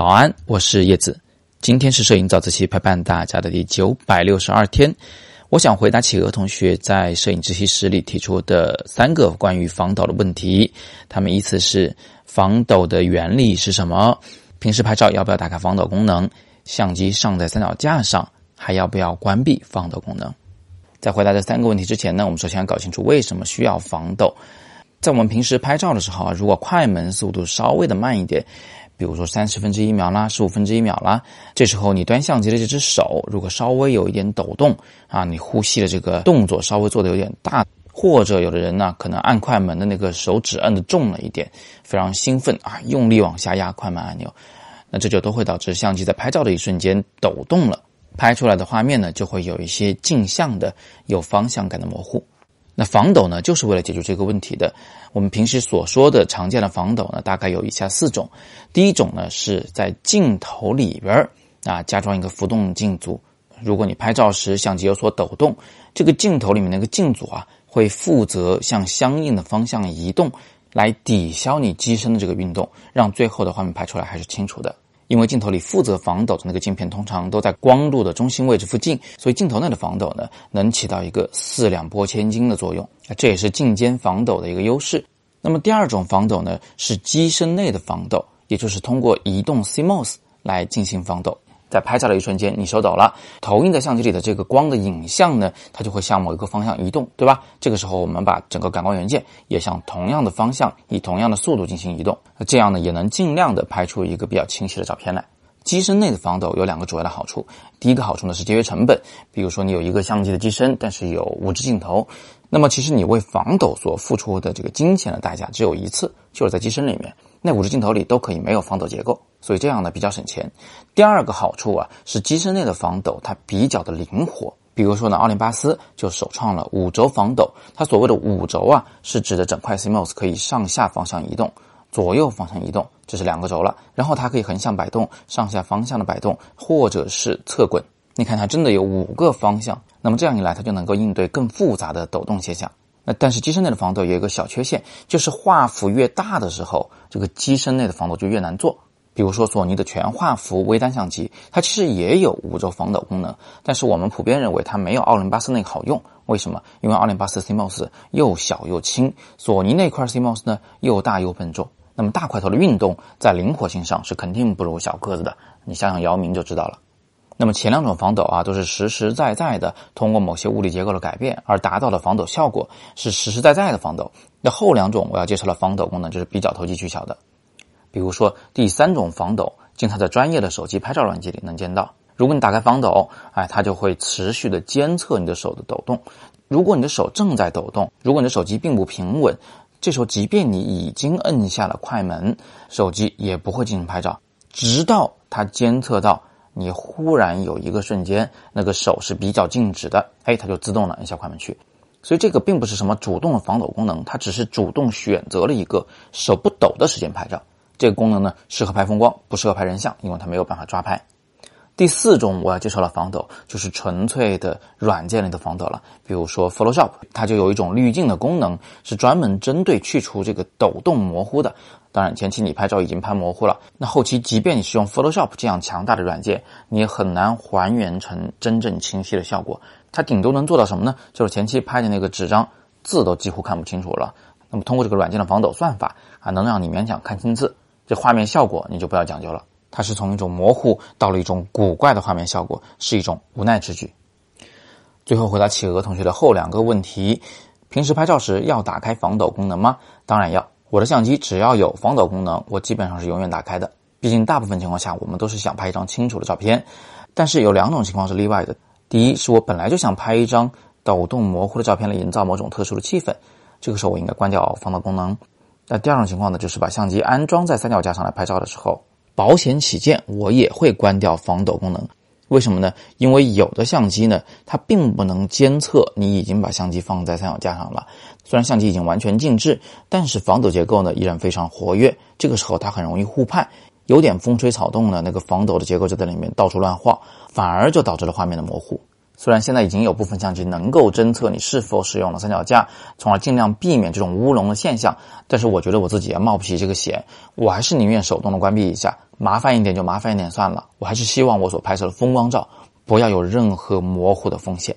早安，我是叶子。今天是摄影早自习陪伴大家的第九百六十二天。我想回答企鹅同学在摄影自习室里提出的三个关于防抖的问题。他们依次是：防抖的原理是什么？平时拍照要不要打开防抖功能？相机上在三脚架上还要不要关闭防抖功能？在回答这三个问题之前呢，我们首先要搞清楚为什么需要防抖。在我们平时拍照的时候啊，如果快门速度稍微的慢一点。比如说三十分之一秒啦，十五分之一秒啦，这时候你端相机的这只手如果稍微有一点抖动啊，你呼吸的这个动作稍微做的有点大，或者有的人呢可能按快门的那个手指摁的重了一点，非常兴奋啊，用力往下压快门按钮，那这就都会导致相机在拍照的一瞬间抖动了，拍出来的画面呢就会有一些镜像的、有方向感的模糊。那防抖呢，就是为了解决这个问题的。我们平时所说的常见的防抖呢，大概有以下四种。第一种呢，是在镜头里边啊加装一个浮动镜组。如果你拍照时相机有所抖动，这个镜头里面那个镜组啊，会负责向相应的方向移动，来抵消你机身的这个运动，让最后的画面拍出来还是清楚的。因为镜头里负责防抖的那个镜片通常都在光路的中心位置附近，所以镜头内的防抖呢，能起到一个四两拨千斤的作用，这也是镜间防抖的一个优势。那么第二种防抖呢，是机身内的防抖，也就是通过移动 CMOS 来进行防抖。在拍照的一瞬间，你手抖了，投映在相机里的这个光的影像呢，它就会向某一个方向移动，对吧？这个时候，我们把整个感光元件也向同样的方向，以同样的速度进行移动，那这样呢，也能尽量的拍出一个比较清晰的照片来。机身内的防抖有两个主要的好处，第一个好处呢是节约成本，比如说你有一个相机的机身，但是有五支镜头，那么其实你为防抖所付出的这个金钱的代价只有一次，就是在机身里面。那五支镜头里都可以没有防抖结构，所以这样呢比较省钱。第二个好处啊是机身内的防抖它比较的灵活。比如说呢，奥林巴斯就首创了五轴防抖。它所谓的五轴啊是指的整块 CMOS 可以上下方向移动，左右方向移动，这是两个轴了。然后它可以横向摆动，上下方向的摆动，或者是侧滚。你看它真的有五个方向。那么这样一来，它就能够应对更复杂的抖动现象。那但是机身内的防抖有一个小缺陷，就是画幅越大的时候，这个机身内的防抖就越难做。比如说索尼的全画幅微单相机，它其实也有五轴防抖功能，但是我们普遍认为它没有奥林巴斯那个好用。为什么？因为奥林巴斯 CMOS 又小又轻，索尼那块 CMOS 呢又大又笨重。那么大块头的运动在灵活性上是肯定不如小个子的。你想想姚明就知道了。那么前两种防抖啊，都是实实在在的通过某些物理结构的改变而达到的防抖效果，是实实在在的防抖。那后两种我要介绍的防抖功能就是比较投机取巧的。比如说第三种防抖，经常在专业的手机拍照软件里能见到。如果你打开防抖，哎，它就会持续的监测你的手的抖动。如果你的手正在抖动，如果你的手机并不平稳，这时候即便你已经摁下了快门，手机也不会进行拍照，直到它监测到。你忽然有一个瞬间，那个手是比较静止的，哎，它就自动的按下快门去。所以这个并不是什么主动的防抖功能，它只是主动选择了一个手不抖的时间拍照。这个功能呢，适合拍风光，不适合拍人像，因为它没有办法抓拍。第四种我要介绍的防抖，就是纯粹的软件里的防抖了。比如说 Photoshop，它就有一种滤镜的功能，是专门针对去除这个抖动模糊的。当然，前期你拍照已经拍模糊了，那后期即便你是用 Photoshop 这样强大的软件，你也很难还原成真正清晰的效果。它顶多能做到什么呢？就是前期拍的那个纸张字都几乎看不清楚了。那么通过这个软件的防抖算法啊，能让你勉强看清字。这画面效果你就不要讲究了，它是从一种模糊到了一种古怪的画面效果，是一种无奈之举。最后回答企鹅同学的后两个问题：平时拍照时要打开防抖功能吗？当然要。我的相机只要有防抖功能，我基本上是永远打开的。毕竟大部分情况下，我们都是想拍一张清楚的照片。但是有两种情况是例外的。第一，是我本来就想拍一张抖动模糊的照片来营造某种特殊的气氛，这个时候我应该关掉防抖功能。那第二种情况呢，就是把相机安装在三脚架上来拍照的时候，保险起见，我也会关掉防抖功能。为什么呢？因为有的相机呢，它并不能监测你已经把相机放在三脚架上了。虽然相机已经完全静置，但是防抖结构呢依然非常活跃。这个时候它很容易误判，有点风吹草动呢，那个防抖的结构就在里面到处乱晃，反而就导致了画面的模糊。虽然现在已经有部分相机能够侦测你是否使用了三脚架，从而尽量避免这种乌龙的现象，但是我觉得我自己也冒不起这个险，我还是宁愿手动的关闭一下，麻烦一点就麻烦一点算了。我还是希望我所拍摄的风光照不要有任何模糊的风险。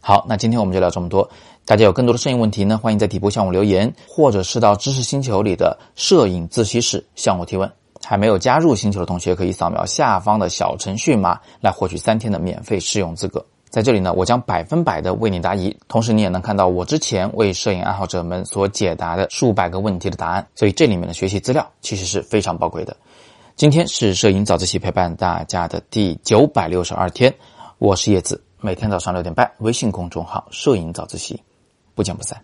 好，那今天我们就聊这么多。大家有更多的摄影问题呢，欢迎在底部向我留言，或者是到知识星球里的摄影自习室向我提问。还没有加入星球的同学，可以扫描下方的小程序码来获取三天的免费试用资格。在这里呢，我将百分百的为你答疑，同时你也能看到我之前为摄影爱好者们所解答的数百个问题的答案，所以这里面的学习资料其实是非常宝贵的。今天是摄影早自习陪伴大家的第九百六十二天，我是叶子，每天早上六点半，微信公众号“摄影早自习”，不见不散。